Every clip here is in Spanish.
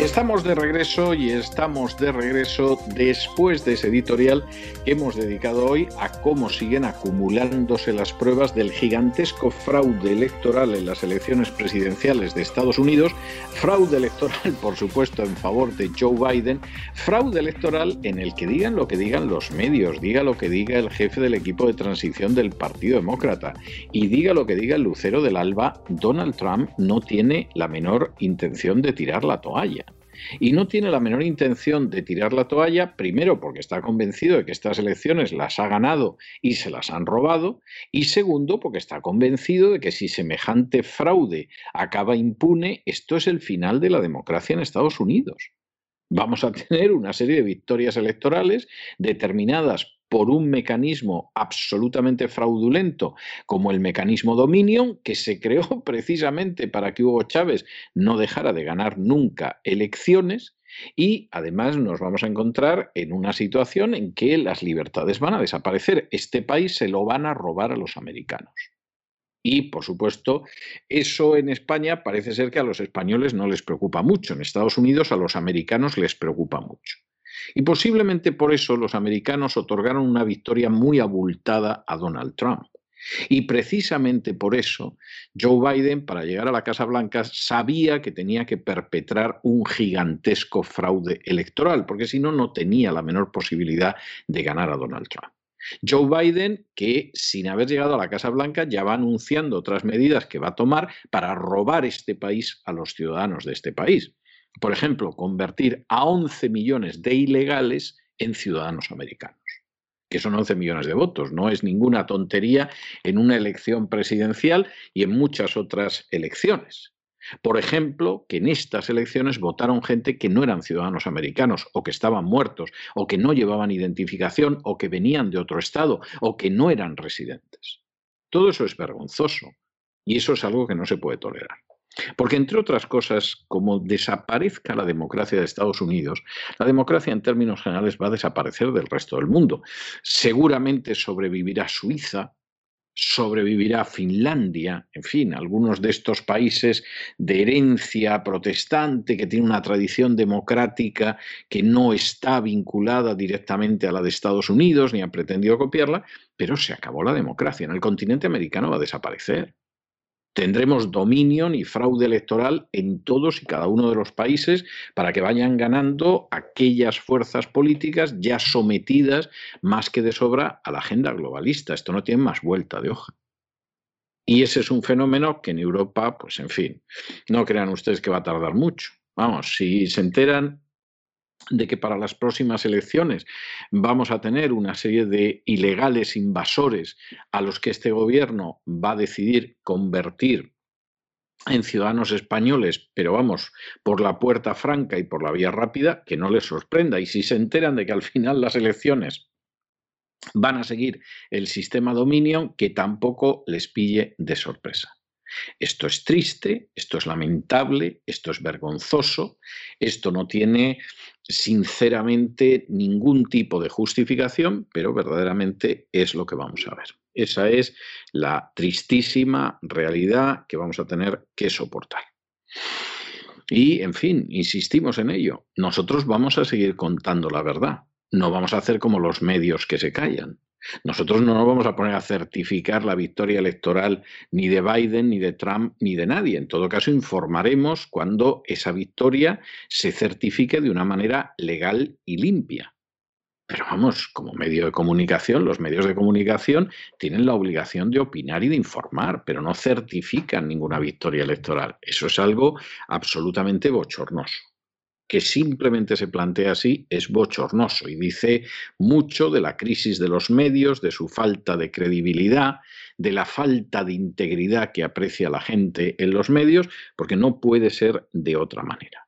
Estamos de regreso y estamos de regreso después de ese editorial que hemos dedicado hoy a cómo siguen acumulándose las pruebas del gigantesco fraude electoral en las elecciones presidenciales de Estados Unidos, fraude electoral por supuesto en favor de Joe Biden, fraude electoral en el que digan lo que digan los medios, diga lo que diga el jefe del equipo de transición del Partido Demócrata y diga lo que diga el lucero del alba, Donald Trump no tiene la menor intención de tirar la toalla y no tiene la menor intención de tirar la toalla, primero porque está convencido de que estas elecciones las ha ganado y se las han robado, y segundo porque está convencido de que si semejante fraude acaba impune, esto es el final de la democracia en Estados Unidos. Vamos a tener una serie de victorias electorales determinadas por un mecanismo absolutamente fraudulento como el mecanismo Dominion, que se creó precisamente para que Hugo Chávez no dejara de ganar nunca elecciones. Y además nos vamos a encontrar en una situación en que las libertades van a desaparecer. Este país se lo van a robar a los americanos. Y, por supuesto, eso en España parece ser que a los españoles no les preocupa mucho. En Estados Unidos a los americanos les preocupa mucho. Y posiblemente por eso los americanos otorgaron una victoria muy abultada a Donald Trump. Y precisamente por eso Joe Biden, para llegar a la Casa Blanca, sabía que tenía que perpetrar un gigantesco fraude electoral, porque si no, no tenía la menor posibilidad de ganar a Donald Trump. Joe Biden, que sin haber llegado a la Casa Blanca ya va anunciando otras medidas que va a tomar para robar este país a los ciudadanos de este país por ejemplo, convertir a 11 millones de ilegales en ciudadanos americanos, que son 11 millones de votos. No es ninguna tontería en una elección presidencial y en muchas otras elecciones. Por ejemplo, que en estas elecciones votaron gente que no eran ciudadanos americanos o que estaban muertos o que no llevaban identificación o que venían de otro estado o que no eran residentes. Todo eso es vergonzoso y eso es algo que no se puede tolerar. Porque, entre otras cosas, como desaparezca la democracia de Estados Unidos, la democracia en términos generales va a desaparecer del resto del mundo. Seguramente sobrevivirá Suiza, sobrevivirá Finlandia, en fin, algunos de estos países de herencia protestante que tienen una tradición democrática que no está vinculada directamente a la de Estados Unidos ni ha pretendido copiarla, pero se acabó la democracia. En el continente americano va a desaparecer tendremos dominio y fraude electoral en todos y cada uno de los países para que vayan ganando aquellas fuerzas políticas ya sometidas más que de sobra a la agenda globalista. Esto no tiene más vuelta de hoja. Y ese es un fenómeno que en Europa, pues en fin, no crean ustedes que va a tardar mucho. Vamos, si se enteran de que para las próximas elecciones vamos a tener una serie de ilegales invasores a los que este gobierno va a decidir convertir en ciudadanos españoles, pero vamos, por la puerta franca y por la vía rápida, que no les sorprenda. Y si se enteran de que al final las elecciones van a seguir el sistema Dominion, que tampoco les pille de sorpresa. Esto es triste, esto es lamentable, esto es vergonzoso, esto no tiene sinceramente ningún tipo de justificación, pero verdaderamente es lo que vamos a ver. Esa es la tristísima realidad que vamos a tener que soportar. Y, en fin, insistimos en ello. Nosotros vamos a seguir contando la verdad. No vamos a hacer como los medios que se callan. Nosotros no nos vamos a poner a certificar la victoria electoral ni de Biden, ni de Trump, ni de nadie. En todo caso, informaremos cuando esa victoria se certifique de una manera legal y limpia. Pero vamos, como medio de comunicación, los medios de comunicación tienen la obligación de opinar y de informar, pero no certifican ninguna victoria electoral. Eso es algo absolutamente bochornoso que simplemente se plantea así es bochornoso y dice mucho de la crisis de los medios, de su falta de credibilidad, de la falta de integridad que aprecia la gente en los medios, porque no puede ser de otra manera.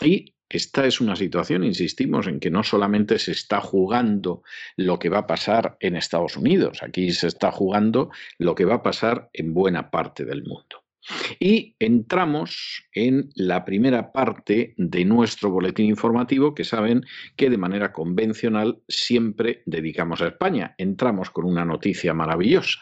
Y esta es una situación, insistimos, en que no solamente se está jugando lo que va a pasar en Estados Unidos, aquí se está jugando lo que va a pasar en buena parte del mundo. Y entramos en la primera parte de nuestro boletín informativo, que saben que de manera convencional siempre dedicamos a España. Entramos con una noticia maravillosa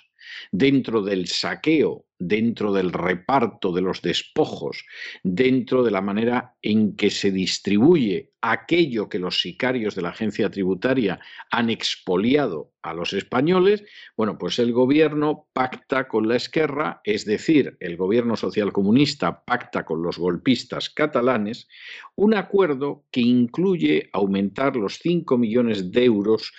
dentro del saqueo, dentro del reparto de los despojos, dentro de la manera en que se distribuye aquello que los sicarios de la agencia tributaria han expoliado a los españoles, bueno, pues el gobierno pacta con la Esquerra, es decir, el gobierno socialcomunista pacta con los golpistas catalanes, un acuerdo que incluye aumentar los 5 millones de euros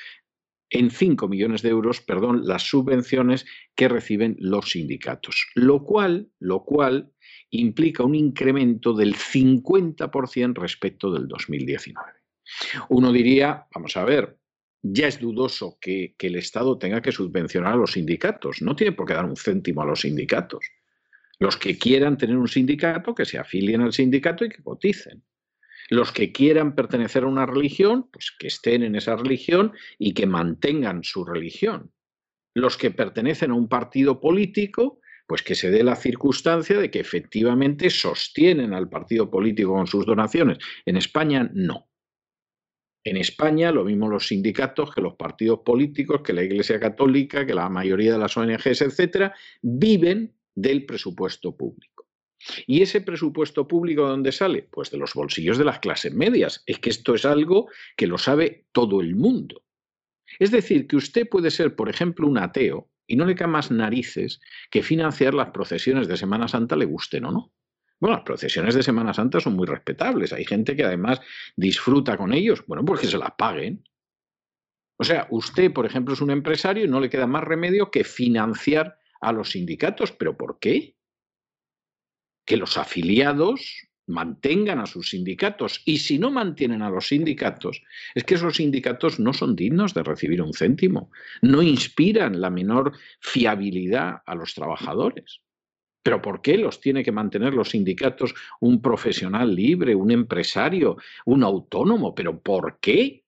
en 5 millones de euros, perdón, las subvenciones que reciben los sindicatos, lo cual, lo cual implica un incremento del 50% respecto del 2019. Uno diría, vamos a ver, ya es dudoso que, que, el Estado tenga que subvencionar a los sindicatos, no tiene por qué dar un céntimo a los sindicatos. Los que quieran tener un sindicato, que se afilien al sindicato y que coticen. Los que quieran pertenecer a una religión, pues que estén en esa religión y que mantengan su religión. Los que pertenecen a un partido político, pues que se dé la circunstancia de que efectivamente sostienen al partido político con sus donaciones. En España no. En España, lo mismo los sindicatos que los partidos políticos, que la Iglesia Católica, que la mayoría de las ONGs, etcétera, viven del presupuesto público. ¿Y ese presupuesto público de dónde sale? Pues de los bolsillos de las clases medias. Es que esto es algo que lo sabe todo el mundo. Es decir, que usted puede ser, por ejemplo, un ateo y no le cae más narices que financiar las procesiones de Semana Santa, le gusten o no. Bueno, las procesiones de Semana Santa son muy respetables. Hay gente que además disfruta con ellos. Bueno, pues que se las paguen. O sea, usted, por ejemplo, es un empresario y no le queda más remedio que financiar a los sindicatos. ¿Pero por qué? Que los afiliados mantengan a sus sindicatos y si no mantienen a los sindicatos, es que esos sindicatos no son dignos de recibir un céntimo, no inspiran la menor fiabilidad a los trabajadores. Pero ¿por qué los tiene que mantener los sindicatos un profesional libre, un empresario, un autónomo? ¿Pero por qué?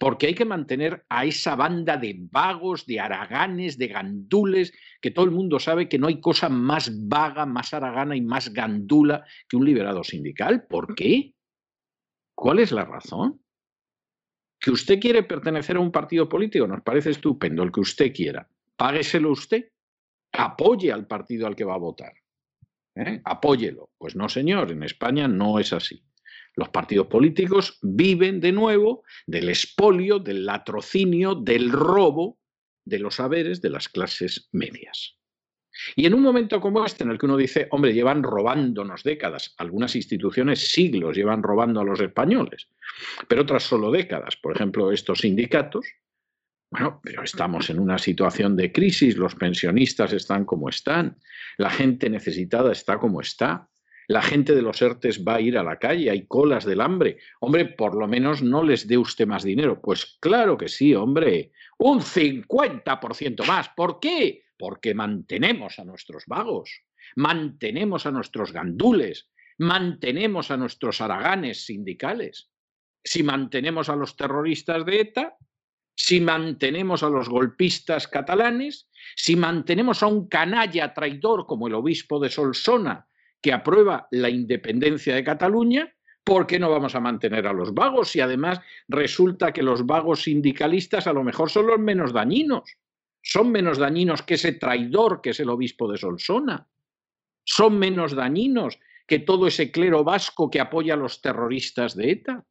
Porque hay que mantener a esa banda de vagos, de haraganes, de gandules, que todo el mundo sabe que no hay cosa más vaga, más haragana y más gandula que un liberado sindical. ¿Por qué? ¿Cuál es la razón? Que usted quiere pertenecer a un partido político, nos parece estupendo, el que usted quiera. Págueselo usted. Apoye al partido al que va a votar. ¿eh? Apóyelo. Pues no, señor, en España no es así. Los partidos políticos viven de nuevo del expolio, del latrocinio, del robo de los saberes de las clases medias. Y en un momento como este, en el que uno dice, hombre, llevan robándonos décadas, algunas instituciones siglos llevan robando a los españoles, pero otras solo décadas, por ejemplo, estos sindicatos, bueno, pero estamos en una situación de crisis, los pensionistas están como están, la gente necesitada está como está, la gente de los ERTES va a ir a la calle, hay colas del hambre. Hombre, por lo menos no les dé usted más dinero. Pues claro que sí, hombre, un 50% más. ¿Por qué? Porque mantenemos a nuestros vagos, mantenemos a nuestros gandules, mantenemos a nuestros haraganes sindicales. Si mantenemos a los terroristas de ETA, si mantenemos a los golpistas catalanes, si mantenemos a un canalla traidor como el obispo de Solsona, que aprueba la independencia de Cataluña, ¿por qué no vamos a mantener a los vagos? Y además resulta que los vagos sindicalistas a lo mejor son los menos dañinos. Son menos dañinos que ese traidor que es el obispo de Solsona. Son menos dañinos que todo ese clero vasco que apoya a los terroristas de ETA.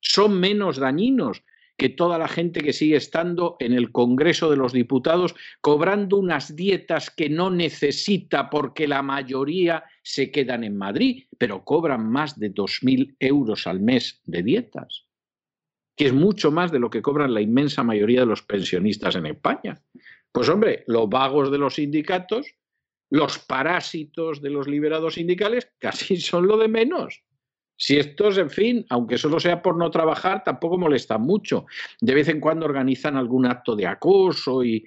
Son menos dañinos que toda la gente que sigue estando en el Congreso de los Diputados cobrando unas dietas que no necesita porque la mayoría se quedan en Madrid, pero cobran más de 2.000 euros al mes de dietas, que es mucho más de lo que cobran la inmensa mayoría de los pensionistas en España. Pues hombre, los vagos de los sindicatos, los parásitos de los liberados sindicales, casi son lo de menos. Si estos, en fin, aunque solo sea por no trabajar, tampoco molestan mucho. De vez en cuando organizan algún acto de acoso y,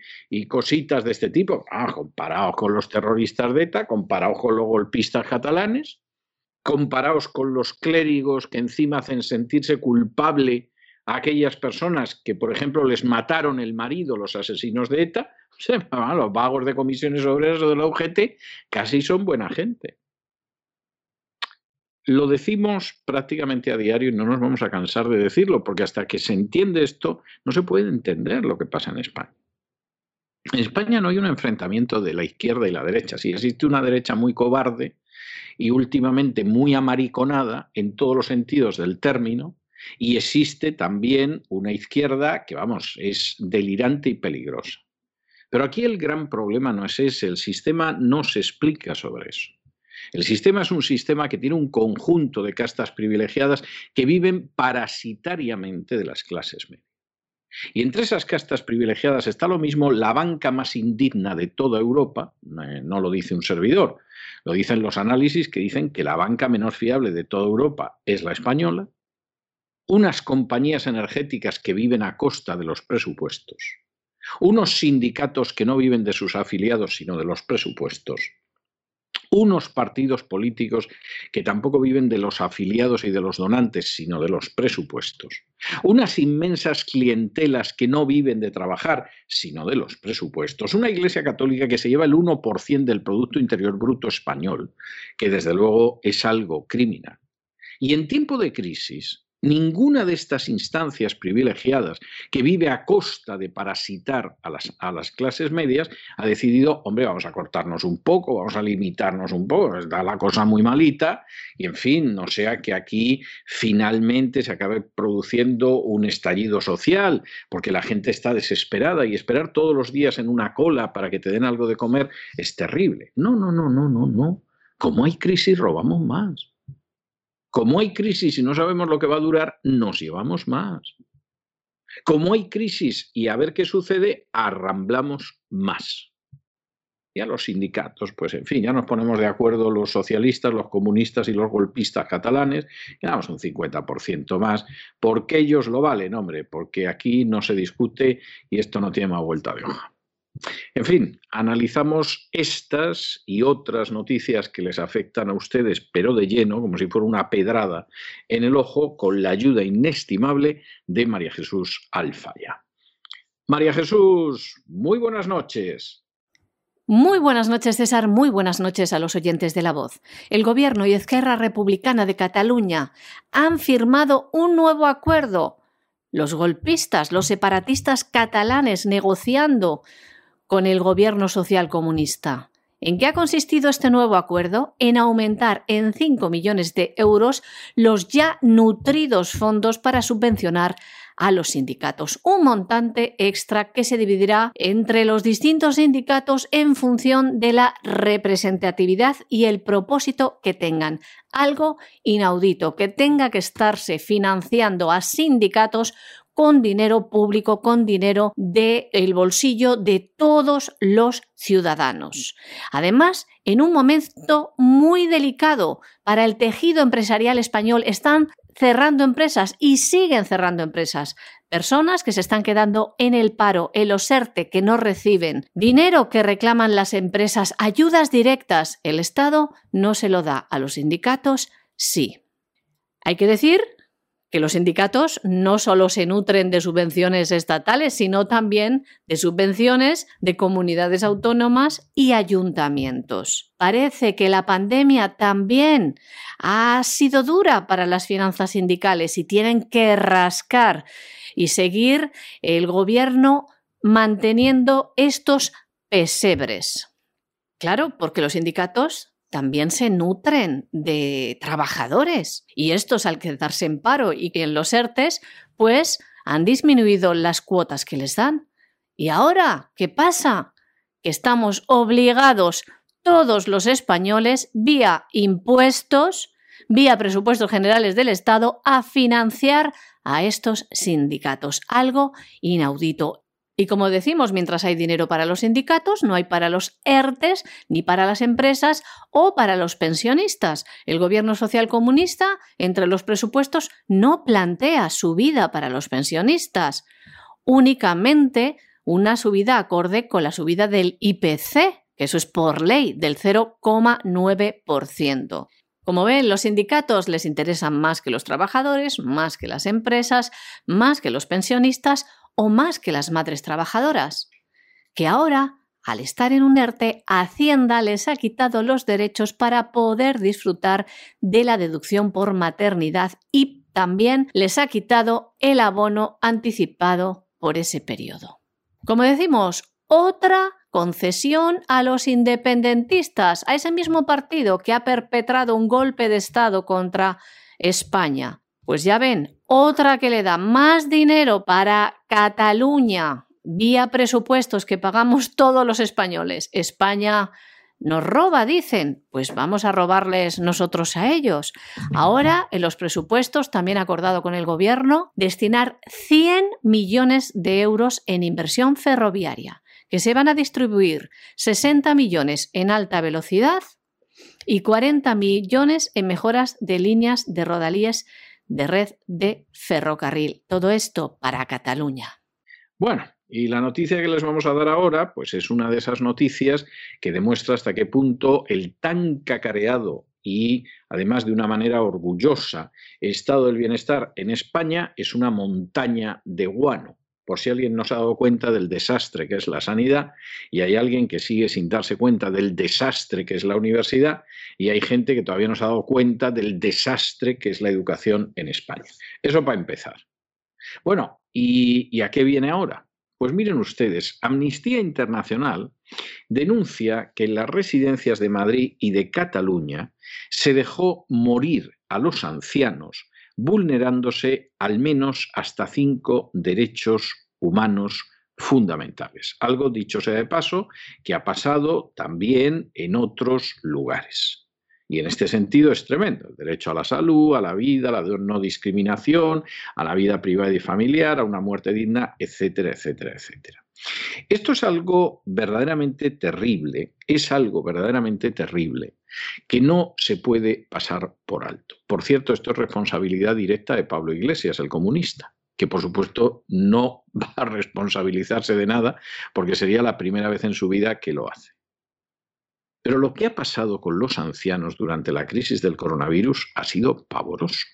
cositas de este tipo. Ah, comparados con los terroristas de ETA, comparados con los golpistas catalanes. comparaos con los clérigos que encima hacen sentirse culpable a aquellas personas que, por ejemplo, les mataron el marido, los asesinos de ETA, los vagos de comisiones obreras o de la UGT, casi son buena gente. Lo decimos prácticamente a diario y no nos vamos a cansar de decirlo, porque hasta que se entiende esto, no se puede entender lo que pasa en España. En España no hay un enfrentamiento de la izquierda y la derecha. Sí existe una derecha muy cobarde y últimamente muy amariconada en todos los sentidos del término, y existe también una izquierda que, vamos, es delirante y peligrosa. Pero aquí el gran problema no es ese, el sistema no se explica sobre eso. El sistema es un sistema que tiene un conjunto de castas privilegiadas que viven parasitariamente de las clases medias. Y entre esas castas privilegiadas está lo mismo la banca más indigna de toda Europa, eh, no lo dice un servidor, lo dicen los análisis que dicen que la banca menos fiable de toda Europa es la española, unas compañías energéticas que viven a costa de los presupuestos, unos sindicatos que no viven de sus afiliados sino de los presupuestos, unos partidos políticos que tampoco viven de los afiliados y de los donantes, sino de los presupuestos. Unas inmensas clientelas que no viven de trabajar, sino de los presupuestos. Una Iglesia Católica que se lleva el 1% del Producto Interior Bruto español, que desde luego es algo criminal. Y en tiempo de crisis, Ninguna de estas instancias privilegiadas que vive a costa de parasitar a las, a las, clases medias ha decidido, hombre, vamos a cortarnos un poco, vamos a limitarnos un poco, está la cosa muy malita y en fin, no sea que aquí finalmente se acabe produciendo un estallido social, porque la gente está desesperada y esperar todos los días en una cola para que te den algo de comer es terrible. No, no, no, no, no, no. Como hay crisis, robamos más. Como hay crisis y no sabemos lo que va a durar, nos llevamos más. Como hay crisis y a ver qué sucede, arramblamos más. Y a los sindicatos, pues en fin, ya nos ponemos de acuerdo los socialistas, los comunistas y los golpistas catalanes, y damos un 50% más, porque ellos lo valen, hombre, porque aquí no se discute y esto no tiene más vuelta de hoja. En fin, analizamos estas y otras noticias que les afectan a ustedes, pero de lleno, como si fuera una pedrada en el ojo, con la ayuda inestimable de María Jesús Alfaya. María Jesús, muy buenas noches. Muy buenas noches, César. Muy buenas noches a los oyentes de La Voz. El Gobierno y Esquerra Republicana de Cataluña han firmado un nuevo acuerdo. Los golpistas, los separatistas catalanes negociando con el gobierno social comunista. ¿En qué ha consistido este nuevo acuerdo? En aumentar en 5 millones de euros los ya nutridos fondos para subvencionar a los sindicatos. Un montante extra que se dividirá entre los distintos sindicatos en función de la representatividad y el propósito que tengan. Algo inaudito, que tenga que estarse financiando a sindicatos con dinero público, con dinero del bolsillo de todos los ciudadanos. Además, en un momento muy delicado para el tejido empresarial español, están cerrando empresas y siguen cerrando empresas. Personas que se están quedando en el paro, el OSERTE, que no reciben dinero que reclaman las empresas, ayudas directas. El Estado no se lo da a los sindicatos, sí. Hay que decir que los sindicatos no solo se nutren de subvenciones estatales, sino también de subvenciones de comunidades autónomas y ayuntamientos. Parece que la pandemia también ha sido dura para las finanzas sindicales y tienen que rascar y seguir el gobierno manteniendo estos pesebres. Claro, porque los sindicatos también se nutren de trabajadores y estos al quedarse en paro y en los ERTES, pues han disminuido las cuotas que les dan. ¿Y ahora qué pasa? Que estamos obligados todos los españoles, vía impuestos, vía presupuestos generales del Estado, a financiar a estos sindicatos. Algo inaudito. Y como decimos, mientras hay dinero para los sindicatos, no hay para los ERTES, ni para las empresas o para los pensionistas. El gobierno social comunista, entre los presupuestos, no plantea subida para los pensionistas, únicamente una subida acorde con la subida del IPC, que eso es por ley, del 0,9%. Como ven, los sindicatos les interesan más que los trabajadores, más que las empresas, más que los pensionistas o más que las madres trabajadoras, que ahora, al estar en un ERTE, Hacienda les ha quitado los derechos para poder disfrutar de la deducción por maternidad y también les ha quitado el abono anticipado por ese periodo. Como decimos, otra concesión a los independentistas, a ese mismo partido que ha perpetrado un golpe de Estado contra España. Pues ya ven, otra que le da más dinero para Cataluña vía presupuestos que pagamos todos los españoles. España nos roba, dicen, pues vamos a robarles nosotros a ellos. Ahora, en los presupuestos, también acordado con el Gobierno, destinar 100 millones de euros en inversión ferroviaria que se van a distribuir 60 millones en alta velocidad y 40 millones en mejoras de líneas de rodalíes de red de ferrocarril. Todo esto para Cataluña. Bueno, y la noticia que les vamos a dar ahora, pues es una de esas noticias que demuestra hasta qué punto el tan cacareado y además de una manera orgullosa estado del bienestar en España es una montaña de guano por si alguien no se ha dado cuenta del desastre que es la sanidad y hay alguien que sigue sin darse cuenta del desastre que es la universidad y hay gente que todavía no se ha dado cuenta del desastre que es la educación en España. Eso para empezar. Bueno, ¿y, a qué viene ahora? Pues miren ustedes, Amnistía Internacional denuncia que en las residencias de Madrid y de Cataluña se dejó morir a los ancianos vulnerándose al menos hasta cinco derechos humanos fundamentales. Algo, dicho sea de paso, que ha pasado también en otros lugares. Y en este sentido es tremendo. El derecho a la salud, a la vida, a la no discriminación, a la vida privada y familiar, a una muerte digna, etcétera, etcétera, etcétera. Esto es algo verdaderamente terrible, es algo verdaderamente terrible que no se puede pasar por alto. Por cierto, esto es responsabilidad directa de Pablo Iglesias, el comunista, que por supuesto no va a responsabilizarse de nada porque sería la primera vez en su vida que lo hace. Pero lo que ha pasado con los ancianos durante la crisis del coronavirus ha sido pavoroso.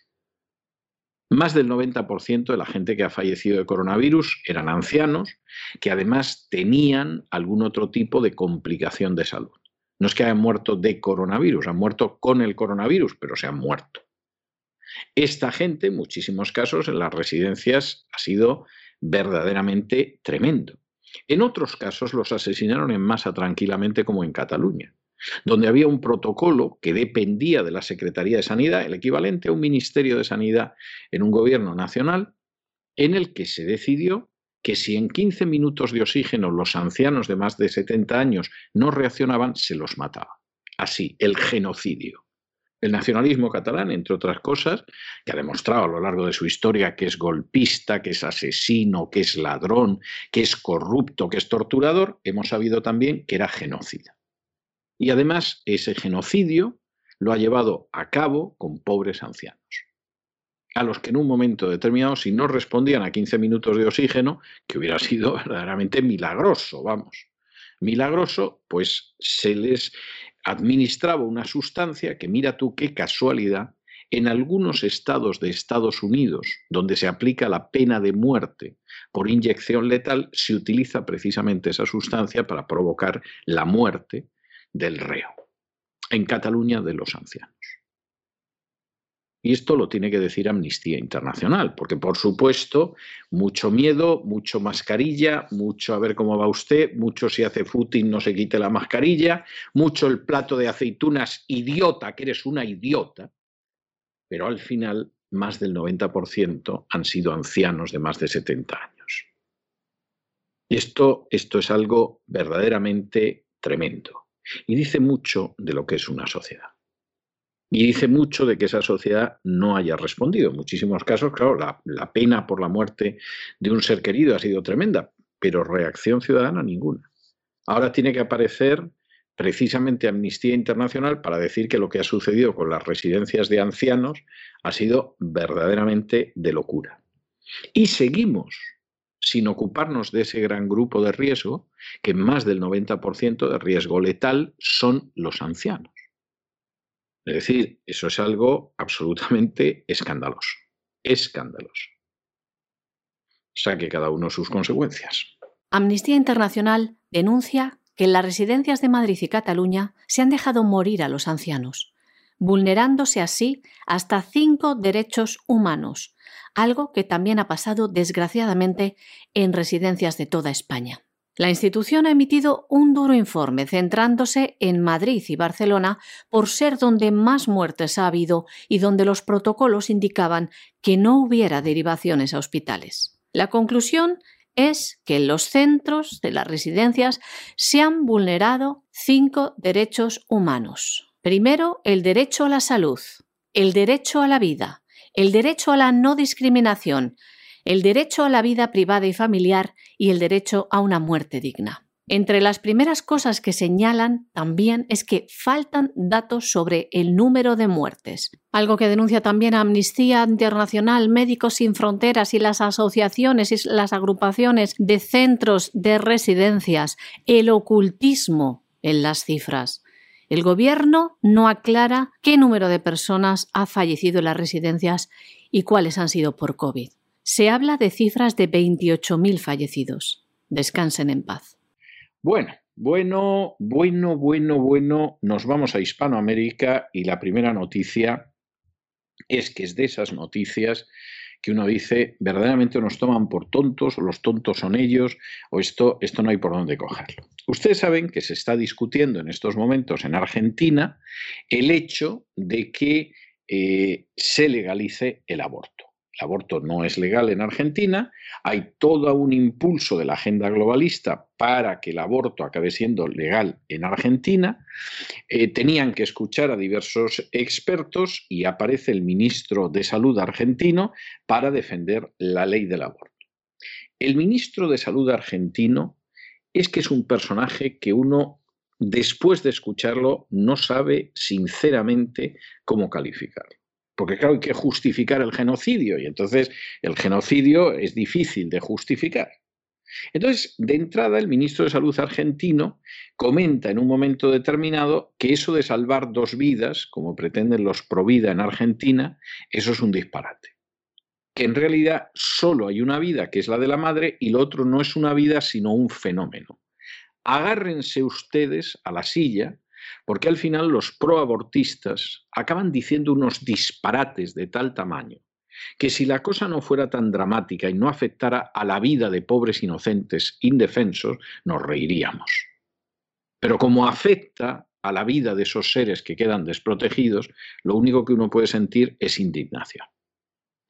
Más del 90% de la gente que ha fallecido de coronavirus eran ancianos que además tenían algún otro tipo de complicación de salud. No es que hayan muerto de coronavirus, han muerto con el coronavirus, pero se han muerto. Esta gente, en muchísimos casos, en las residencias ha sido verdaderamente tremendo. En otros casos los asesinaron en masa tranquilamente como en Cataluña donde había un protocolo que dependía de la Secretaría de Sanidad, el equivalente a un Ministerio de Sanidad en un gobierno nacional, en el que se decidió que si en 15 minutos de oxígeno los ancianos de más de 70 años no reaccionaban, se los mataba. Así, el genocidio. El nacionalismo catalán, entre otras cosas, que ha demostrado a lo largo de su historia que es golpista, que es asesino, que es ladrón, que es corrupto, que es torturador, hemos sabido también que era genocida. Y además ese genocidio lo ha llevado a cabo con pobres ancianos, a los que en un momento determinado, si no respondían a 15 minutos de oxígeno, que hubiera sido verdaderamente milagroso, vamos, milagroso, pues se les administraba una sustancia que mira tú qué casualidad, en algunos estados de Estados Unidos, donde se aplica la pena de muerte por inyección letal, se utiliza precisamente esa sustancia para provocar la muerte del reo, en Cataluña de los ancianos. Y esto lo tiene que decir Amnistía Internacional, porque por supuesto, mucho miedo, mucho mascarilla, mucho a ver cómo va usted, mucho si hace footing no se quite la mascarilla, mucho el plato de aceitunas, idiota, que eres una idiota, pero al final más del 90% han sido ancianos de más de 70 años. Y esto, esto es algo verdaderamente tremendo. Y dice mucho de lo que es una sociedad. Y dice mucho de que esa sociedad no haya respondido. En muchísimos casos, claro, la, pena por la muerte de un ser querido ha sido tremenda, pero reacción ciudadana ninguna. Ahora tiene que aparecer precisamente Amnistía Internacional para decir que lo que ha sucedido con las residencias de ancianos ha sido verdaderamente de locura. Y seguimos sin ocuparnos de ese gran grupo de riesgo, que más del 90% de riesgo letal son los ancianos. Es decir, eso es algo absolutamente escandaloso. Escandaloso. Saque cada uno sus consecuencias. Amnistía Internacional denuncia que en las residencias de Madrid y Cataluña se han dejado morir a los ancianos, vulnerándose así hasta cinco derechos humanos, algo que también ha pasado desgraciadamente en residencias de toda España. La institución ha emitido un duro informe centrándose en Madrid y Barcelona por ser donde más muertes ha habido y donde los protocolos indicaban que no hubiera derivaciones a hospitales. La conclusión es que en los centros de las residencias se han vulnerado cinco derechos humanos. Primero, el derecho a la salud, el derecho a la vida, el derecho a la no discriminación, el derecho a la vida privada y familiar y el derecho a una muerte digna. Entre las primeras cosas que señalan también es que faltan datos sobre el número de muertes, algo que denuncia también Amnistía Internacional, Médicos Sin Fronteras y las asociaciones y las agrupaciones de centros de residencias, el ocultismo en las cifras. El Gobierno no aclara qué número de personas ha fallecido en las residencias y cuáles han sido por COVID. Se habla de cifras de 28.000 fallecidos. Descansen en paz. Bueno, bueno, bueno, bueno, bueno. Nos vamos a Hispanoamérica y la primera noticia es que es de esas noticias que uno dice, verdaderamente nos toman por tontos, o los tontos son ellos, o esto, esto no hay por dónde cogerlo. Ustedes saben que se está discutiendo en estos momentos en Argentina el hecho de que eh, se legalice el aborto. El aborto no es legal en Argentina, hay todo un impulso de la agenda globalista para que el aborto acabe siendo legal en Argentina. Eh, tenían que escuchar a diversos expertos y aparece el ministro de Salud argentino para defender la ley del aborto. El ministro de Salud argentino es que es un personaje que uno, después de escucharlo, no sabe sinceramente cómo calificarlo porque claro, hay que justificar el genocidio y entonces el genocidio es difícil de justificar. Entonces, de entrada, el ministro de Salud argentino comenta en un momento determinado que eso de salvar dos vidas, como pretenden los Provida en Argentina, eso es un disparate. Que en realidad solo hay una vida, que es la de la madre, y lo otro no es una vida, sino un fenómeno. Agárrense ustedes a la silla porque al final los proabortistas acaban diciendo unos disparates de tal tamaño que si la cosa no fuera tan dramática y no afectara a la vida de pobres inocentes indefensos, nos reiríamos. Pero como afecta a la vida de esos seres que quedan desprotegidos, lo único que uno puede sentir es indignación.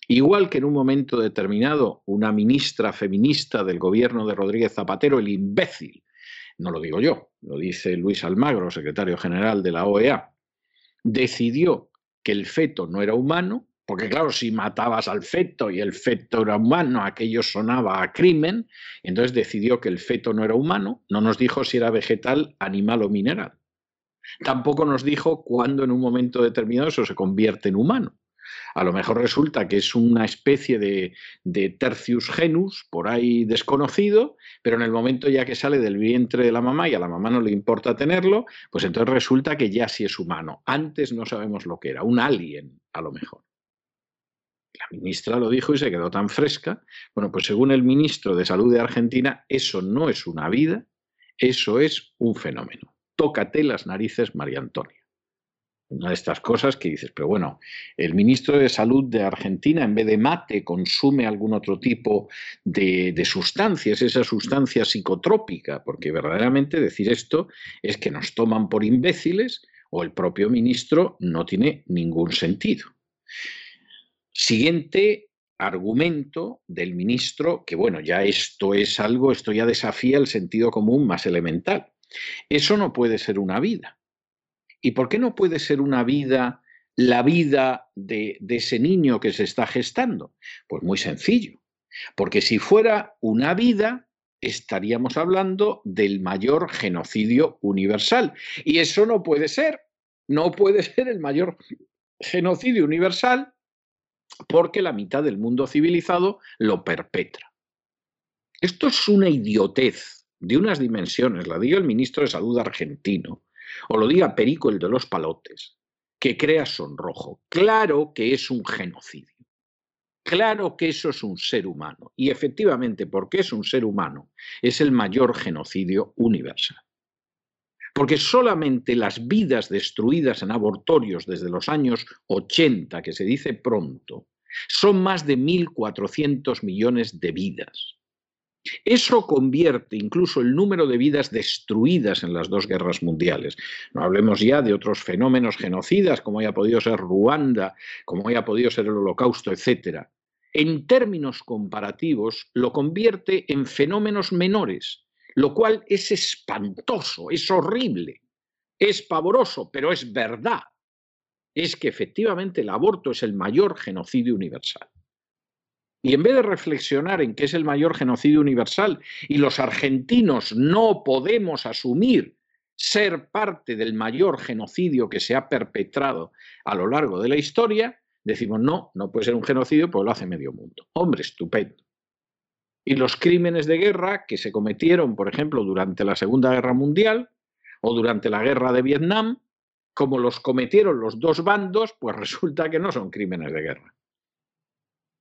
Igual que en un momento determinado una ministra feminista del gobierno de Rodríguez Zapatero, el imbécil, no lo digo yo, lo dice Luis Almagro, secretario general de la OEA, decidió que el feto no era humano, porque claro, si matabas al feto y el feto era humano, aquello sonaba a crimen, entonces decidió que el feto no era humano, no nos dijo si era vegetal, animal o mineral. Tampoco nos dijo cuándo en un momento determinado eso se convierte en humano. A lo mejor resulta que es una especie de, tercius genus por ahí desconocido, pero en el momento ya que sale del vientre de la mamá y a la mamá no le importa tenerlo, pues entonces resulta que ya sí es humano. Antes no sabemos lo que era, un alien a lo mejor. La ministra lo dijo y se quedó tan fresca. Bueno, pues según el ministro de Salud de Argentina, eso no es una vida, eso es un fenómeno. Tócate las narices, María Antonia una de estas cosas que dices, pero bueno, el ministro de Salud de Argentina en vez de mate consume algún otro tipo de, de, sustancias, esa sustancia psicotrópica, porque verdaderamente decir esto es que nos toman por imbéciles o el propio ministro no tiene ningún sentido. Siguiente argumento del ministro, que bueno, ya esto es algo, esto ya desafía el sentido común más elemental. Eso no puede ser una vida. ¿Y por qué no puede ser una vida la vida de, ese niño que se está gestando? Pues muy sencillo, porque si fuera una vida, estaríamos hablando del mayor genocidio universal. Y eso no puede ser, no puede ser el mayor genocidio universal porque la mitad del mundo civilizado lo perpetra. Esto es una idiotez de unas dimensiones, la digo el ministro de Salud argentino, o lo diga Perico el de los palotes. que crea sonrojo. Claro que es un genocidio. Claro que eso es un ser humano. Y efectivamente, porque es un ser humano, es el mayor genocidio universal. Porque solamente las vidas destruidas en abortorios desde los años 80, que se dice pronto, son más de 1.400 millones de vidas. Eso convierte incluso el número de vidas destruidas en las dos guerras mundiales. No hablemos ya de otros fenómenos genocidas, como haya podido ser Ruanda, como haya podido ser el Holocausto, etc. En términos comparativos, lo convierte en fenómenos menores, lo cual es espantoso, es horrible, es pavoroso, pero es verdad. Es que efectivamente el aborto es el mayor genocidio universal. Y en vez de reflexionar en qué es el mayor genocidio universal y los argentinos no podemos asumir ser parte del mayor genocidio que se ha perpetrado a lo largo de la historia, decimos no, no puede ser un genocidio, pues lo hace medio mundo. Hombre, estupendo. Y los crímenes de guerra que se cometieron, por ejemplo, durante la Segunda Guerra Mundial o durante la Guerra de Vietnam, como los cometieron los dos bandos, pues resulta que no son crímenes de guerra.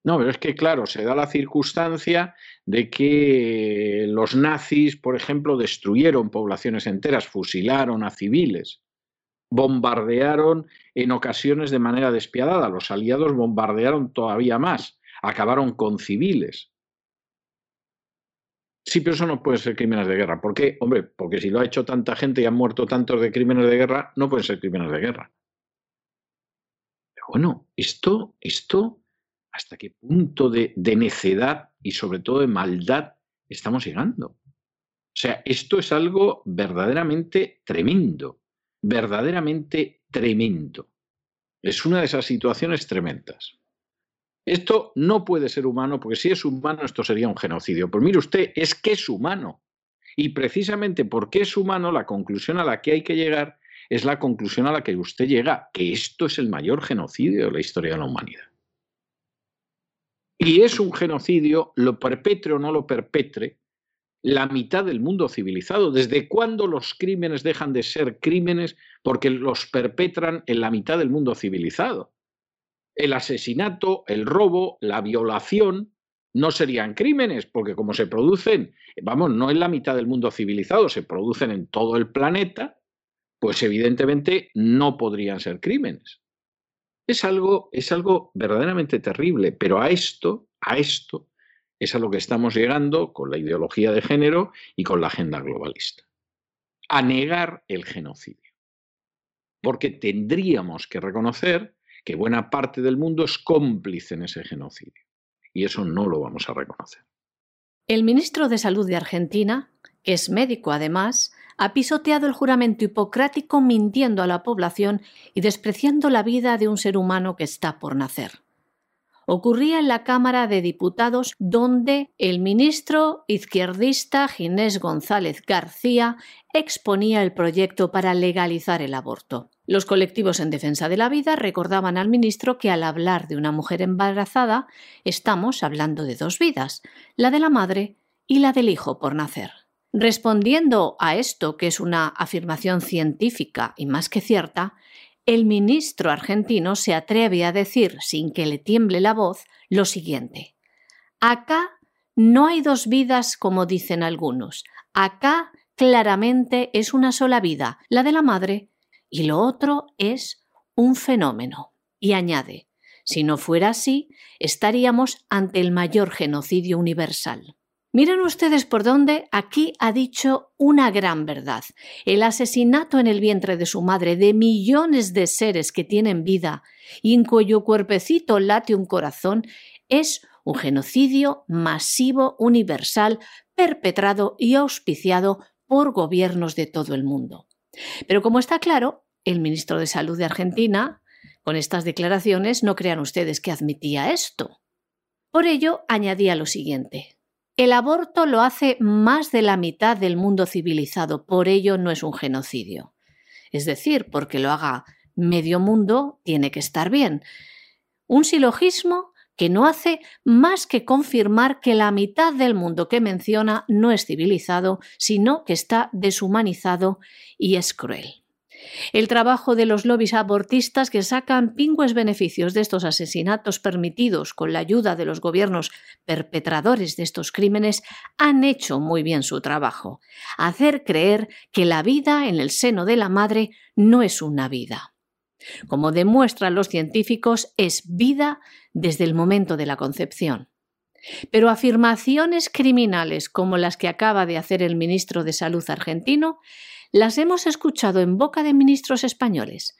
No, pero es que, claro, se da la circunstancia de que los nazis, por ejemplo, destruyeron poblaciones enteras, fusilaron a civiles, bombardearon en ocasiones de manera despiadada, los aliados bombardearon todavía más, acabaron con civiles. Sí, pero eso no puede ser crímenes de guerra. ¿Por qué? Hombre, porque si lo ha hecho tanta gente y han muerto tantos de crímenes de guerra, no pueden ser crímenes de guerra. Pero bueno, esto, esto hasta qué punto de, necedad y sobre todo de maldad estamos llegando. O sea, esto es algo verdaderamente tremendo, verdaderamente tremendo. Es una de esas situaciones tremendas. Esto no puede ser humano, porque si es humano esto sería un genocidio. Pero mire usted, es que es humano. Y precisamente porque es humano, la conclusión a la que hay que llegar es la conclusión a la que usted llega, que esto es el mayor genocidio de la historia de la humanidad. Y es un genocidio, lo perpetre o no lo perpetre, la mitad del mundo civilizado. ¿Desde cuándo los crímenes dejan de ser crímenes porque los perpetran en la mitad del mundo civilizado? El asesinato, el robo, la violación no serían crímenes porque como se producen, vamos, no en la mitad del mundo civilizado, se producen en todo el planeta, pues evidentemente no podrían ser crímenes. Es algo, es algo verdaderamente terrible, pero a esto, a esto, es a lo que estamos llegando con la ideología de género y con la agenda globalista. A negar el genocidio. Porque tendríamos que reconocer que buena parte del mundo es cómplice en ese genocidio. Y eso no lo vamos a reconocer. El ministro de Salud de Argentina, que es médico además, ha pisoteado el juramento hipocrático mintiendo a la población y despreciando la vida de un ser humano que está por nacer. Ocurría en la Cámara de Diputados donde el ministro izquierdista Ginés González García exponía el proyecto para legalizar el aborto. Los colectivos en defensa de la vida recordaban al ministro que al hablar de una mujer embarazada estamos hablando de dos vidas, la de la madre y la del hijo por nacer. Respondiendo a esto, que es una afirmación científica y más que cierta, el ministro argentino se atreve a decir, sin que le tiemble la voz, lo siguiente. Acá no hay dos vidas como dicen algunos. Acá claramente es una sola vida, la de la madre, y lo otro es un fenómeno. Y añade, si no fuera así, estaríamos ante el mayor genocidio universal. Miren ustedes por dónde aquí ha dicho una gran verdad. El asesinato en el vientre de su madre de millones de seres que tienen vida y en cuyo cuerpecito late un corazón es un genocidio masivo universal perpetrado y auspiciado por gobiernos de todo el mundo. Pero como está claro, el ministro de Salud de Argentina, con estas declaraciones, no crean ustedes que admitía esto. Por ello, añadía lo siguiente. El aborto lo hace más de la mitad del mundo civilizado, por ello no es un genocidio. Es decir, porque lo haga medio mundo, tiene que estar bien. Un silogismo que no hace más que confirmar que la mitad del mundo que menciona no es civilizado, sino que está deshumanizado y es cruel. El trabajo de los lobbies abortistas que sacan pingües beneficios de estos asesinatos permitidos con la ayuda de los gobiernos perpetradores de estos crímenes han hecho muy bien su trabajo, hacer creer que la vida en el seno de la madre no es una vida. Como demuestran los científicos, es vida desde el momento de la concepción. Pero afirmaciones criminales como las que acaba de hacer el ministro de Salud argentino las hemos escuchado en boca de ministros españoles.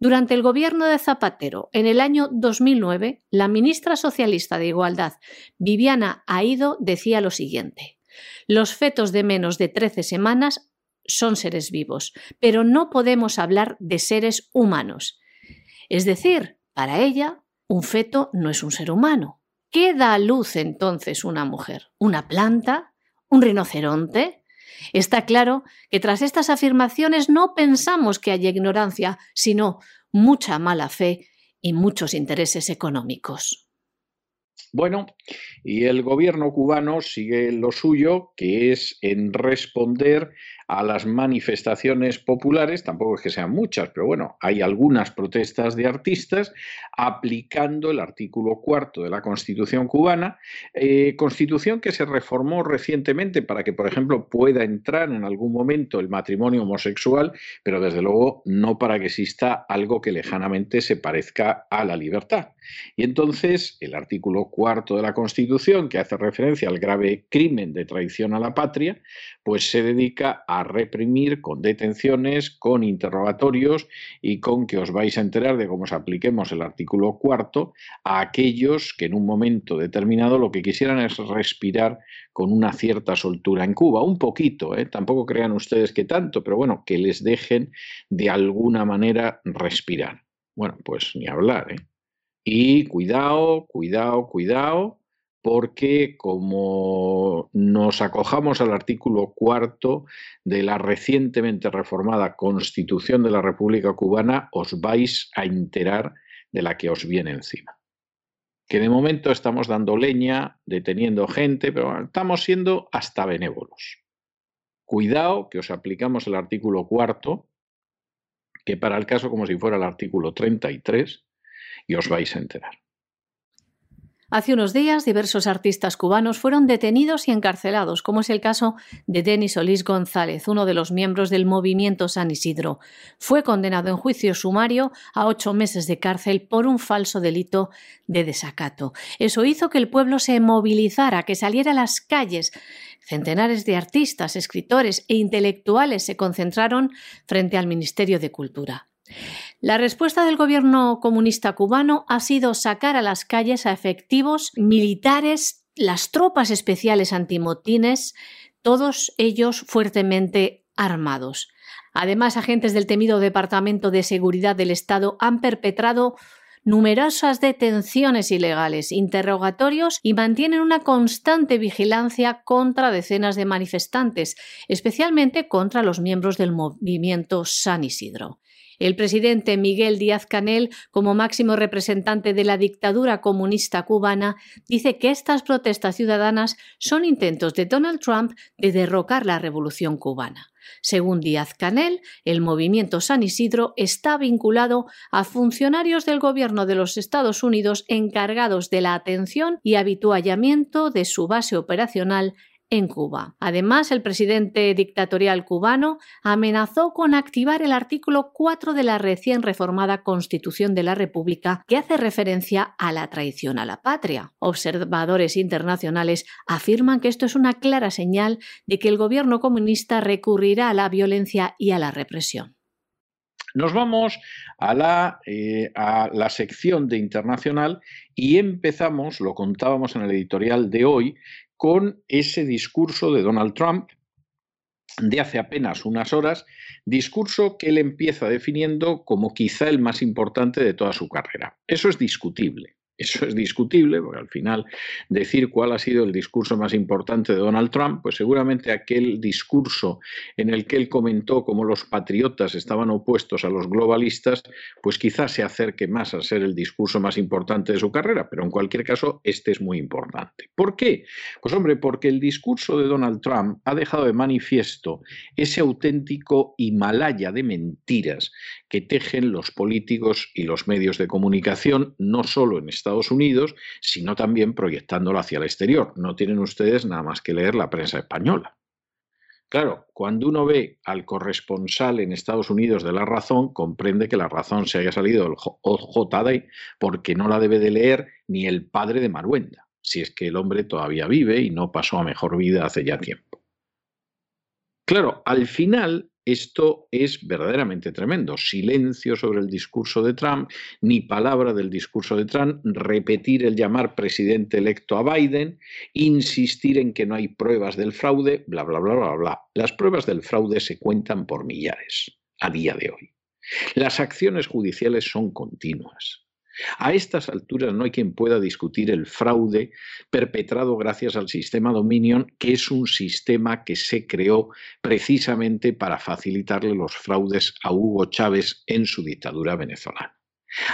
Durante el gobierno de Zapatero, en el año 2009, la ministra socialista de Igualdad, Viviana Aido, decía lo siguiente. Los fetos de menos de 13 semanas son seres vivos, pero no podemos hablar de seres humanos. Es decir, para ella, un feto no es un ser humano. ¿Qué da a luz entonces una mujer? ¿Una planta? ¿Un rinoceronte? Está claro que tras estas afirmaciones no pensamos que haya ignorancia, sino mucha mala fe y muchos intereses económicos. Bueno, y el gobierno cubano sigue lo suyo, que es en responder a las manifestaciones populares, tampoco es que sean muchas, pero bueno, hay algunas protestas de artistas aplicando el artículo cuarto de la Constitución cubana, eh, constitución que se reformó recientemente para que, por ejemplo, pueda entrar en algún momento el matrimonio homosexual, pero desde luego no para que exista algo que lejanamente se parezca a la libertad. Y entonces el artículo cuarto de la Constitución, que hace referencia al grave crimen de traición a la patria, pues se dedica a reprimir con detenciones, con interrogatorios y con que os vais a enterar de cómo se apliquemos el artículo cuarto a aquellos que en un momento determinado lo que quisieran es respirar con una cierta soltura en Cuba, un poquito, ¿eh? tampoco crean ustedes que tanto, pero bueno, que les dejen de alguna manera respirar. Bueno, pues ni hablar, ¿eh? Y cuidado, cuidado, cuidado, porque como nos acojamos al artículo cuarto de la recientemente reformada Constitución de la República Cubana, os vais a enterar de la que os viene encima. Que de momento estamos dando leña, deteniendo gente, pero estamos siendo hasta benévolos. Cuidado que os aplicamos el artículo cuarto, que para el caso como si fuera el artículo 33, y os vais a enterar. Hace unos días, diversos artistas cubanos fueron detenidos y encarcelados, como es el caso de Denis Solís González, uno de los miembros del movimiento San Isidro. Fue condenado en juicio sumario a ocho meses de cárcel por un falso delito de desacato. Eso hizo que el pueblo se movilizara, que saliera a las calles. Centenares de artistas, escritores e intelectuales se concentraron frente al Ministerio de Cultura. La respuesta del gobierno comunista cubano ha sido sacar a las calles a efectivos militares, las tropas especiales antimotines, todos ellos fuertemente armados. Además, agentes del temido Departamento de Seguridad del Estado han perpetrado numerosas detenciones ilegales, interrogatorios y mantienen una constante vigilancia contra decenas de manifestantes, especialmente contra los miembros del movimiento San Isidro. El presidente Miguel Díaz Canel, como máximo representante de la dictadura comunista cubana, dice que estas protestas ciudadanas son intentos de Donald Trump de derrocar la revolución cubana. Según Díaz Canel, el movimiento San Isidro está vinculado a funcionarios del gobierno de los Estados Unidos encargados de la atención y habituallamiento de su base operacional en Cuba. Además, el presidente dictatorial cubano amenazó con activar el artículo 4 de la recién reformada Constitución de la República que hace referencia a la traición a la patria. Observadores internacionales afirman que esto es una clara señal de que el gobierno comunista recurrirá a la violencia y a la represión. Nos vamos a la, eh, a la, sección de internacional y empezamos, lo contábamos en el editorial de hoy, con ese discurso de Donald Trump de hace apenas unas horas, discurso que él empieza definiendo como quizá el más importante de toda su carrera. Eso es discutible. Eso es discutible, porque al final decir cuál ha sido el discurso más importante de Donald Trump, pues seguramente aquel discurso en el que él comentó cómo los patriotas estaban opuestos a los globalistas, pues quizás se acerque más a ser el discurso más importante de su carrera, pero en cualquier caso este es muy importante. ¿Por qué? Pues hombre, porque el discurso de Donald Trump ha dejado de manifiesto ese auténtico Himalaya de mentiras que tejen los políticos y los medios de comunicación, no solo en Estados Estados Unidos, sino también proyectándolo hacia el exterior. No tienen ustedes nada más que leer la prensa española. Claro, cuando uno ve al corresponsal en Estados Unidos de La Razón, comprende que La Razón se haya salido del OJD porque no la debe de leer ni el padre de Maruenda, si es que el hombre todavía vive y no pasó a mejor vida hace ya tiempo. Claro, al final esto es verdaderamente tremendo. Silencio sobre el discurso de Trump, ni palabra del discurso de Trump, repetir el llamar presidente electo a Biden, insistir en que no hay pruebas del fraude, bla, bla, bla, bla, bla. Las pruebas del fraude se cuentan por millares a día de hoy. Las acciones judiciales son continuas. A estas alturas no hay quien pueda discutir el fraude perpetrado gracias al sistema Dominion, que es un sistema que se creó precisamente para facilitarle los fraudes a Hugo Chávez en su dictadura venezolana.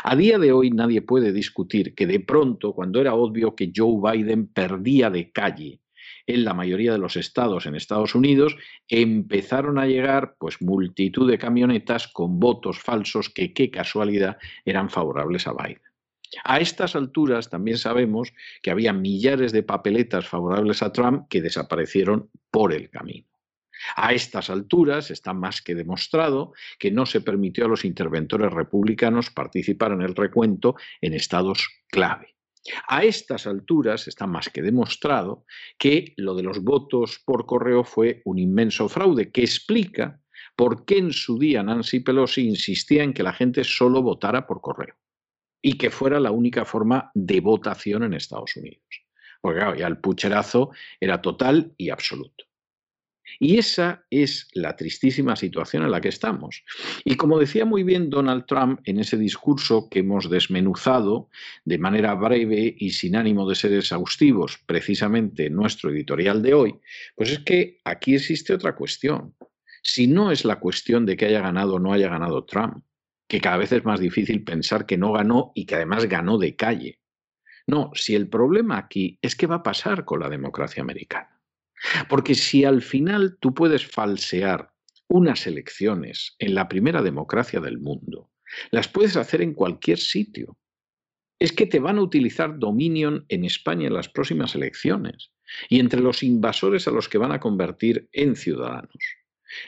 A día de hoy nadie puede discutir que de pronto, cuando era obvio que Joe Biden perdía de calle en la mayoría de los estados en Estados Unidos, empezaron a llegar pues multitud de camionetas con votos falsos que qué casualidad eran favorables a Biden. A estas alturas también sabemos que había millares de papeletas favorables a Trump que desaparecieron por el camino. A estas alturas está más que demostrado que no se permitió a los interventores republicanos participar en el recuento en estados clave. A estas alturas está más que demostrado que lo de los votos por correo fue un inmenso fraude que explica por qué en su día Nancy Pelosi insistía en que la gente solo votara por correo y que fuera la única forma de votación en Estados Unidos. Porque claro, ya el pucherazo era total y absoluto. Y esa es la tristísima situación en la que estamos. Y como decía muy bien Donald Trump en ese discurso que hemos desmenuzado de manera breve y sin ánimo de ser exhaustivos, precisamente en nuestro editorial de hoy, pues es que aquí existe otra cuestión. Si no es la cuestión de que haya ganado o no haya ganado Trump, que cada vez es más difícil pensar que no ganó y que además ganó de calle. No, si el problema aquí es qué va a pasar con la democracia americana. Porque si al final tú puedes falsear unas elecciones en la primera democracia del mundo, las puedes hacer en cualquier sitio. Es que te van a utilizar Dominion en España en las próximas elecciones y entre los invasores a los que van a convertir en ciudadanos.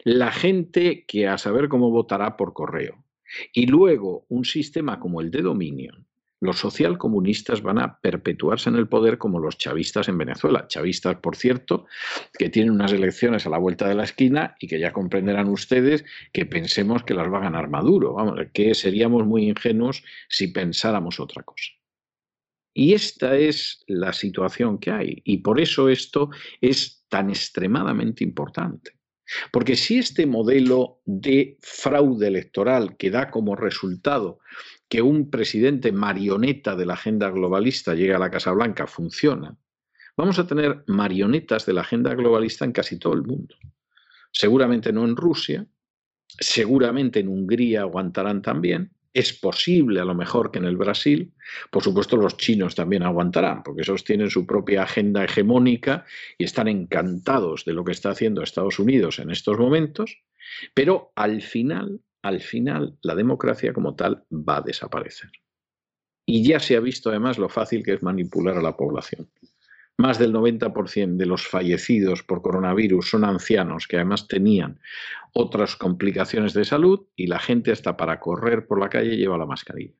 La gente que a saber cómo votará por correo. Y luego un sistema como el de Dominion, los socialcomunistas van a perpetuarse en el poder como los chavistas en Venezuela. Chavistas, por cierto, que tienen unas elecciones a la vuelta de la esquina y que ya comprenderán ustedes que pensemos que las va a ganar Maduro. Vamos, que seríamos muy ingenuos si pensáramos otra cosa. Y esta es la situación que hay. Y por eso esto es tan extremadamente importante. Porque si este modelo de fraude electoral que da como resultado que un presidente marioneta de la agenda globalista llegue a la Casa Blanca funciona, vamos a tener marionetas de la agenda globalista en casi todo el mundo. Seguramente no en Rusia, seguramente en Hungría aguantarán también, es posible a lo mejor que en el Brasil, por supuesto los chinos también aguantarán, porque esos tienen su propia agenda hegemónica y están encantados de lo que está haciendo Estados Unidos en estos momentos, pero al final al final la democracia como tal va a desaparecer. Y ya se ha visto además lo fácil que es manipular a la población. Más del 90% de los fallecidos por coronavirus son ancianos que además tenían otras complicaciones de salud y la gente hasta para correr por la calle lleva la mascarilla.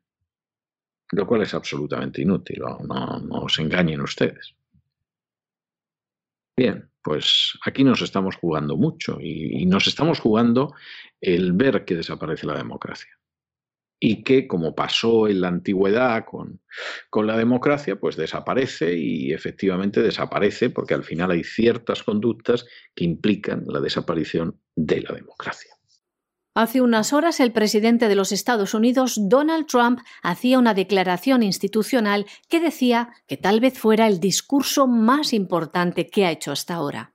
Lo cual es absolutamente inútil, no, no, se engañen ustedes. Bien, pues aquí nos estamos jugando mucho y, nos estamos jugando el ver que desaparece la democracia. Y que, como pasó en la antigüedad con, con la democracia, pues desaparece y efectivamente desaparece porque al final hay ciertas conductas que implican la desaparición de la democracia. Hace unas horas el presidente de los Estados Unidos, Donald Trump, hacía una declaración institucional que decía que tal vez fuera el discurso más importante que ha hecho hasta ahora.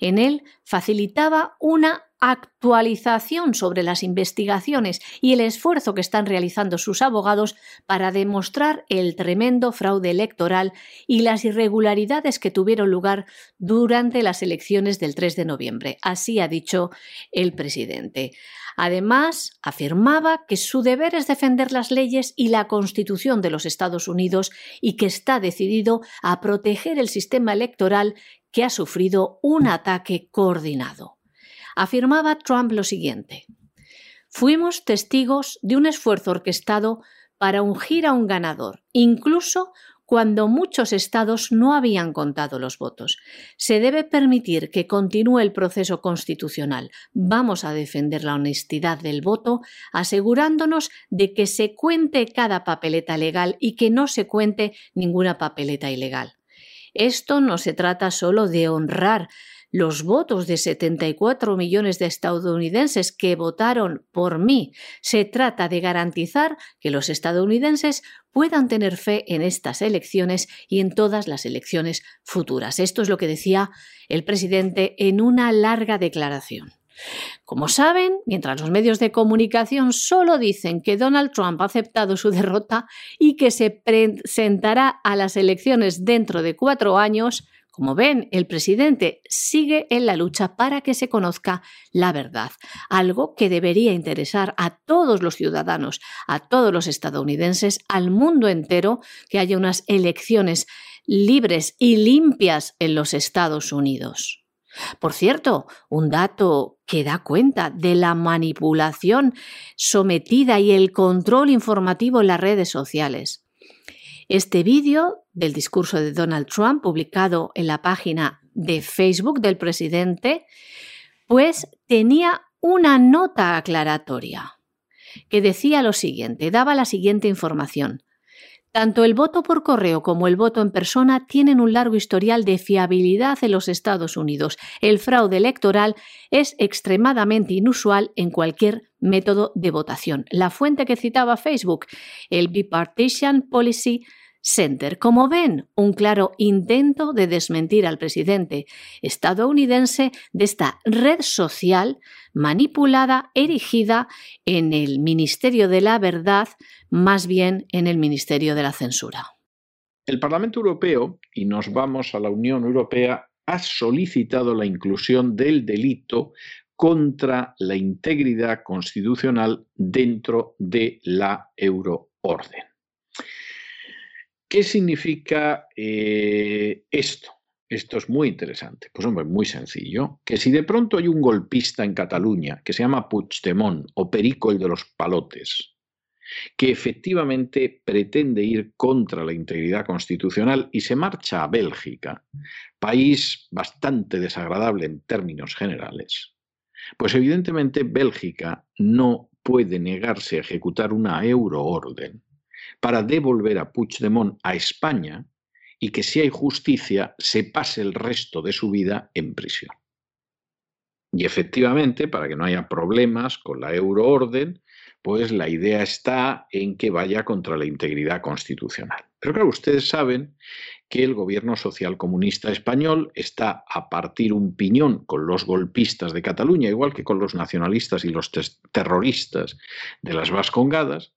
En él facilitaba una actualización sobre las investigaciones y el esfuerzo que están realizando sus abogados para demostrar el tremendo fraude electoral y las irregularidades que tuvieron lugar durante las elecciones del 3 de noviembre. Así ha dicho el presidente. Además, afirmaba que su deber es defender las leyes y la Constitución de los Estados Unidos y que está decidido a proteger el sistema electoral que ha sufrido un ataque coordinado. Afirmaba Trump lo siguiente. Fuimos testigos de un esfuerzo orquestado para ungir a un ganador, incluso cuando muchos estados no habían contado los votos. Se debe permitir que continúe el proceso constitucional. Vamos a defender la honestidad del voto, asegurándonos de que se cuente cada papeleta legal y que no se cuente ninguna papeleta ilegal. Esto no se trata solo de honrar los votos de 74 millones de estadounidenses que votaron por mí. Se trata de garantizar que los estadounidenses puedan tener fe en estas elecciones y en todas las elecciones futuras. Esto es lo que decía el presidente en una larga declaración. Como saben, mientras los medios de comunicación solo dicen que Donald Trump ha aceptado su derrota y que se presentará a las elecciones dentro de cuatro años, como ven, el presidente sigue en la lucha para que se conozca la verdad, algo que debería interesar a todos los ciudadanos, a todos los estadounidenses, al mundo entero, que haya unas elecciones libres y limpias en los Estados Unidos. Por cierto, un dato que da cuenta de la manipulación sometida y el control informativo en las redes sociales. Este vídeo del discurso de Donald Trump, publicado en la página de Facebook del presidente, pues tenía una nota aclaratoria que decía lo siguiente, daba la siguiente información. Tanto el voto por correo como el voto en persona tienen un largo historial de fiabilidad en los Estados Unidos. El fraude electoral es extremadamente inusual en cualquier método de votación. La fuente que citaba Facebook, el Bipartisan Policy Center. Como ven, un claro intento de desmentir al presidente estadounidense de esta red social manipulada, erigida en el Ministerio de la Verdad, más bien en el Ministerio de la Censura. El Parlamento Europeo, y nos vamos a la Unión Europea, ha solicitado la inclusión del delito contra la integridad constitucional dentro de la euroorden. ¿Qué significa eh, esto? Esto es muy interesante. Pues hombre, muy sencillo. Que si de pronto hay un golpista en Cataluña que se llama Puigdemont o Perico el de los palotes, que efectivamente pretende ir contra la integridad constitucional y se marcha a Bélgica, país bastante desagradable en términos generales, pues evidentemente Bélgica no puede negarse a ejecutar una euroorden para devolver a Puigdemont a España y que si hay justicia se pase el resto de su vida en prisión. Y efectivamente, para que no haya problemas con la euroorden, pues la idea está en que vaya contra la integridad constitucional. Pero claro, ustedes saben que el gobierno social comunista español está a partir un piñón con los golpistas de Cataluña, igual que con los nacionalistas y los terroristas de las Vascongadas,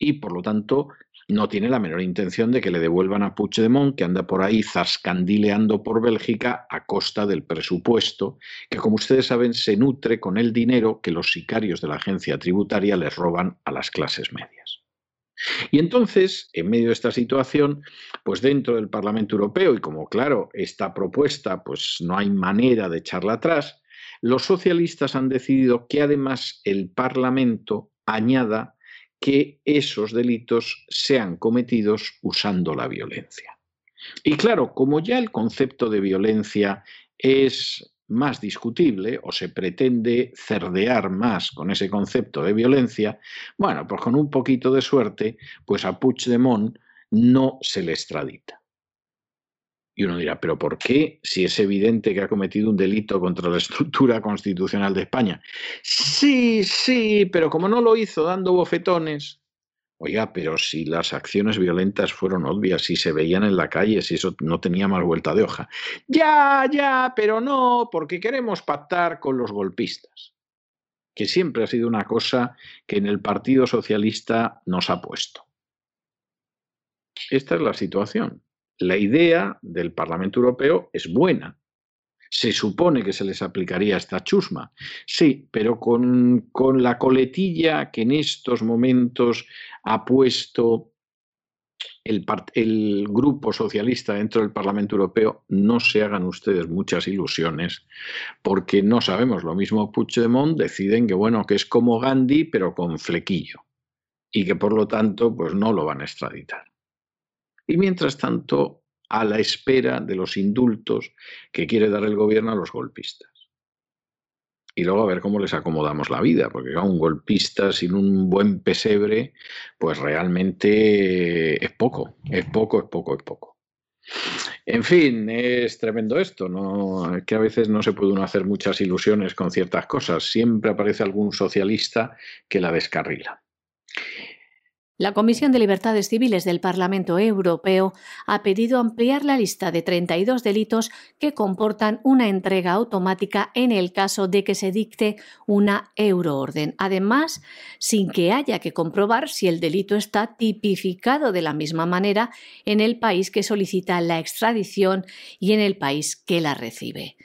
y por lo tanto no tiene la menor intención de que le devuelvan a Puigdemont, que anda por ahí zascandileando por Bélgica a costa del presupuesto, que como ustedes saben se nutre con el dinero que los sicarios de la agencia tributaria les roban a las clases medias. Y entonces, en medio de esta situación, pues dentro del Parlamento Europeo, y como claro, esta propuesta pues no hay manera de echarla atrás, los socialistas han decidido que además el Parlamento añada que esos delitos sean cometidos usando la violencia. Y claro, como ya el concepto de violencia es más discutible o se pretende cerdear más con ese concepto de violencia, bueno, pues con un poquito de suerte, pues a Puigdemont no se le extradita. Y uno dirá, ¿pero por qué si es evidente que ha cometido un delito contra la estructura constitucional de España? Sí, sí, pero como no lo hizo dando bofetones, oiga, pero si las acciones violentas fueron obvias, si se veían en la calle, si eso no tenía más vuelta de hoja. Ya, ya, pero no, porque queremos pactar con los golpistas, que siempre ha sido una cosa que en el Partido Socialista nos ha puesto. Esta es la situación la idea del Parlamento Europeo es buena. Se supone que se les aplicaría esta chusma. Sí, pero con, la coletilla que en estos momentos ha puesto el, el, grupo socialista dentro del Parlamento Europeo, no se hagan ustedes muchas ilusiones, porque no sabemos. Lo mismo Puigdemont deciden que, bueno, que es como Gandhi, pero con flequillo, y que por lo tanto, pues no lo van a extraditar. Y mientras tanto, a la espera de los indultos que quiere dar el gobierno a los golpistas. Y luego a ver cómo les acomodamos la vida, porque un golpista sin un buen pesebre, pues realmente es poco, es poco, es poco, es poco. En fin, es tremendo esto, ¿no? que a veces no se puede uno hacer muchas ilusiones con ciertas cosas. Siempre aparece algún socialista que la descarrila. La Comisión de Libertades Civiles del Parlamento Europeo ha pedido ampliar la lista de 32 delitos que comportan una entrega automática en el caso de que se dicte una euroorden. Además, sin que haya que comprobar si el delito está tipificado de la misma manera en el país que solicita la extradición y en el país que la recibe.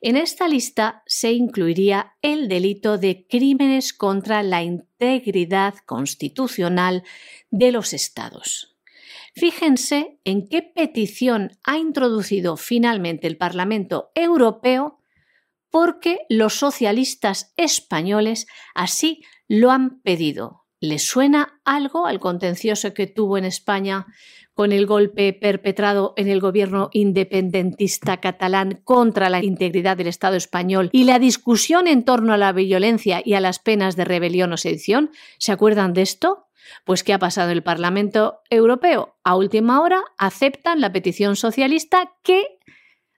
En esta lista se incluiría el delito de crímenes contra la integridad constitucional de los Estados. Fíjense en qué petición ha introducido finalmente el Parlamento Europeo porque los socialistas españoles así lo han pedido. ¿Les suena algo al contencioso que tuvo en España con el golpe perpetrado en el gobierno independentista catalán contra la integridad del Estado español y la discusión en torno a la violencia y a las penas de rebelión o sedición. ¿Se acuerdan de esto? Pues ¿qué ha pasado el Parlamento Europeo? A última hora aceptan la petición socialista que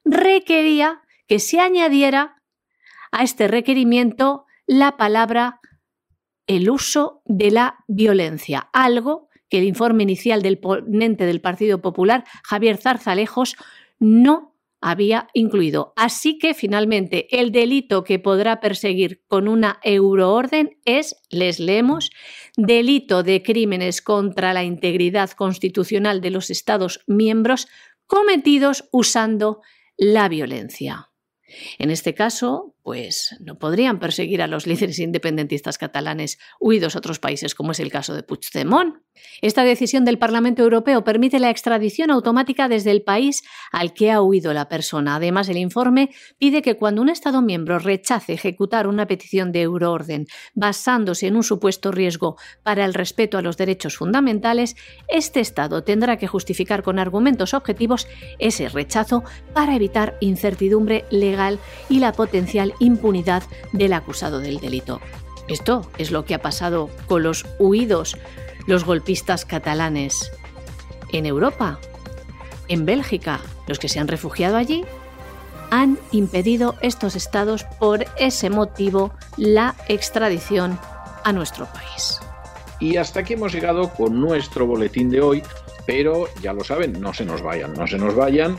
requería que se añadiera a este requerimiento la palabra el uso de la violencia, algo que el informe inicial del ponente del Partido Popular, Javier Zarzalejos, no había incluido. Así que finalmente el delito que podrá perseguir con una euroorden es, les leemos, delito de crímenes contra la integridad constitucional de los Estados miembros cometidos usando la violencia. En este caso, pues no podrían perseguir a los líderes independentistas catalanes huidos a otros países, como es el caso de Puigdemont. Esta decisión del Parlamento Europeo permite la extradición automática desde el país al que ha huido la persona. Además, el informe pide que cuando un Estado miembro rechace ejecutar una petición de euroorden basándose en un supuesto riesgo para el respeto a los derechos fundamentales, este Estado tendrá que justificar con argumentos objetivos ese rechazo para evitar incertidumbre legal y la potencial impunidad del acusado del delito. Esto es lo que ha pasado con los huidos, los golpistas catalanes. En Europa, en Bélgica, los que se han refugiado allí han impedido estos estados por ese motivo la extradición a nuestro país. Y hasta aquí hemos llegado con nuestro boletín de hoy, pero ya lo saben, no se nos vayan, no se nos vayan,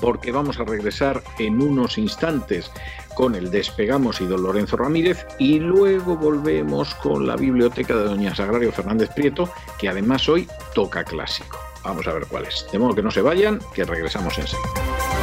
porque vamos a regresar en unos instantes con el Despegamos y don Lorenzo Ramírez y luego volvemos con la biblioteca de doña Sagrario Fernández Prieto, que además hoy toca clásico. Vamos a ver cuál es. De modo que no se vayan, que regresamos enseguida.